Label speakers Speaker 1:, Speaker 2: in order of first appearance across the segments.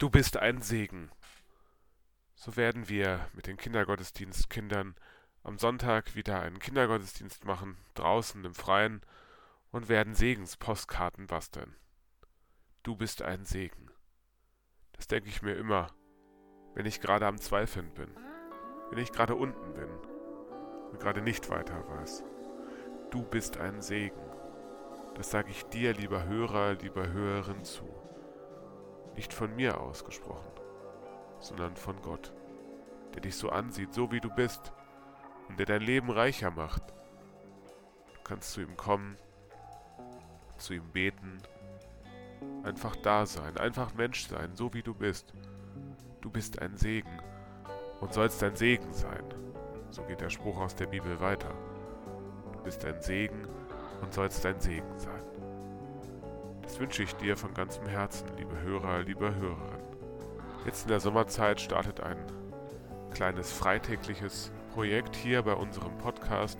Speaker 1: Du bist ein Segen. So werden wir mit den Kindergottesdienstkindern am Sonntag wieder einen Kindergottesdienst machen, draußen im Freien, und werden Segenspostkarten basteln. Du bist ein Segen. Das denke ich mir immer, wenn ich gerade am Zweifeln bin, wenn ich gerade unten bin und gerade nicht weiter weiß. Du bist ein Segen. Das sage ich dir, lieber Hörer, lieber Hörerin, zu nicht von mir ausgesprochen, sondern von Gott, der dich so ansieht, so wie du bist und der dein Leben reicher macht. Du kannst zu ihm kommen, zu ihm beten, einfach da sein, einfach Mensch sein, so wie du bist. Du bist ein Segen und sollst ein Segen sein. So geht der Spruch aus der Bibel weiter. Du bist ein Segen und sollst ein Segen sein. Wünsche ich dir von ganzem Herzen, liebe Hörer, liebe Hörerin. Jetzt in der Sommerzeit startet ein kleines freitägliches Projekt hier bei unserem Podcast,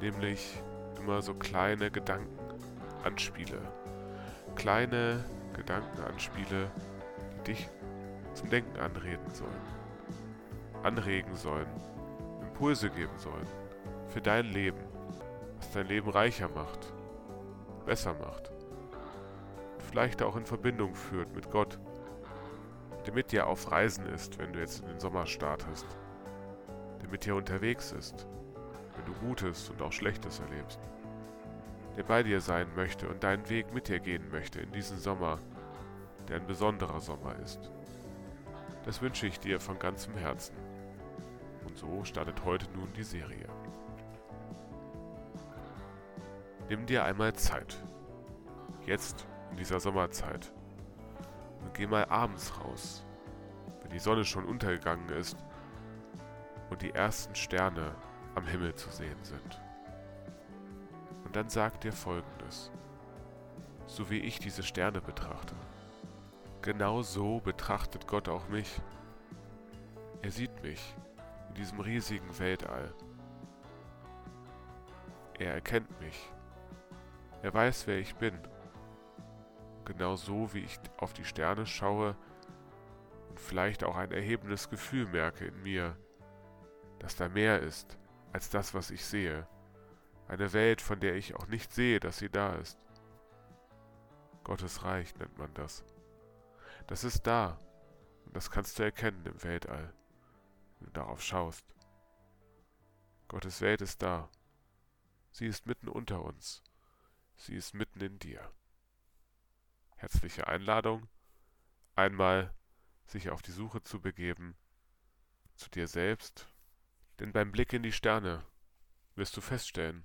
Speaker 1: nämlich immer so kleine Gedankenanspiele. Kleine Gedankenanspiele, die dich zum Denken anreden sollen, anregen sollen, Impulse geben sollen für dein Leben, was dein Leben reicher macht, besser macht vielleicht auch in Verbindung führt mit Gott, der mit dir auf Reisen ist, wenn du jetzt in den Sommer startest, der mit dir unterwegs ist, wenn du Gutes und auch Schlechtes erlebst, der bei dir sein möchte und deinen Weg mit dir gehen möchte in diesen Sommer, der ein besonderer Sommer ist. Das wünsche ich dir von ganzem Herzen. Und so startet heute nun die Serie. Nimm dir einmal Zeit. Jetzt in dieser Sommerzeit. Und geh mal abends raus, wenn die Sonne schon untergegangen ist und die ersten Sterne am Himmel zu sehen sind. Und dann sag dir folgendes, so wie ich diese Sterne betrachte. Genau so betrachtet Gott auch mich. Er sieht mich in diesem riesigen Weltall. Er erkennt mich. Er weiß, wer ich bin genau so, wie ich auf die Sterne schaue und vielleicht auch ein erhebendes Gefühl merke in mir, dass da mehr ist als das, was ich sehe. Eine Welt, von der ich auch nicht sehe, dass sie da ist. Gottes Reich nennt man das. Das ist da und das kannst du erkennen im Weltall, wenn du darauf schaust. Gottes Welt ist da. Sie ist mitten unter uns. Sie ist mitten in dir herzliche Einladung, einmal sich auf die Suche zu begeben zu dir selbst, denn beim Blick in die Sterne wirst du feststellen,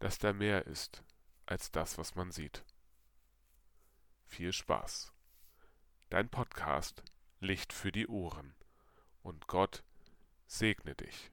Speaker 1: dass da mehr ist als das, was man sieht. Viel Spaß. Dein Podcast Licht für die Ohren und Gott segne dich.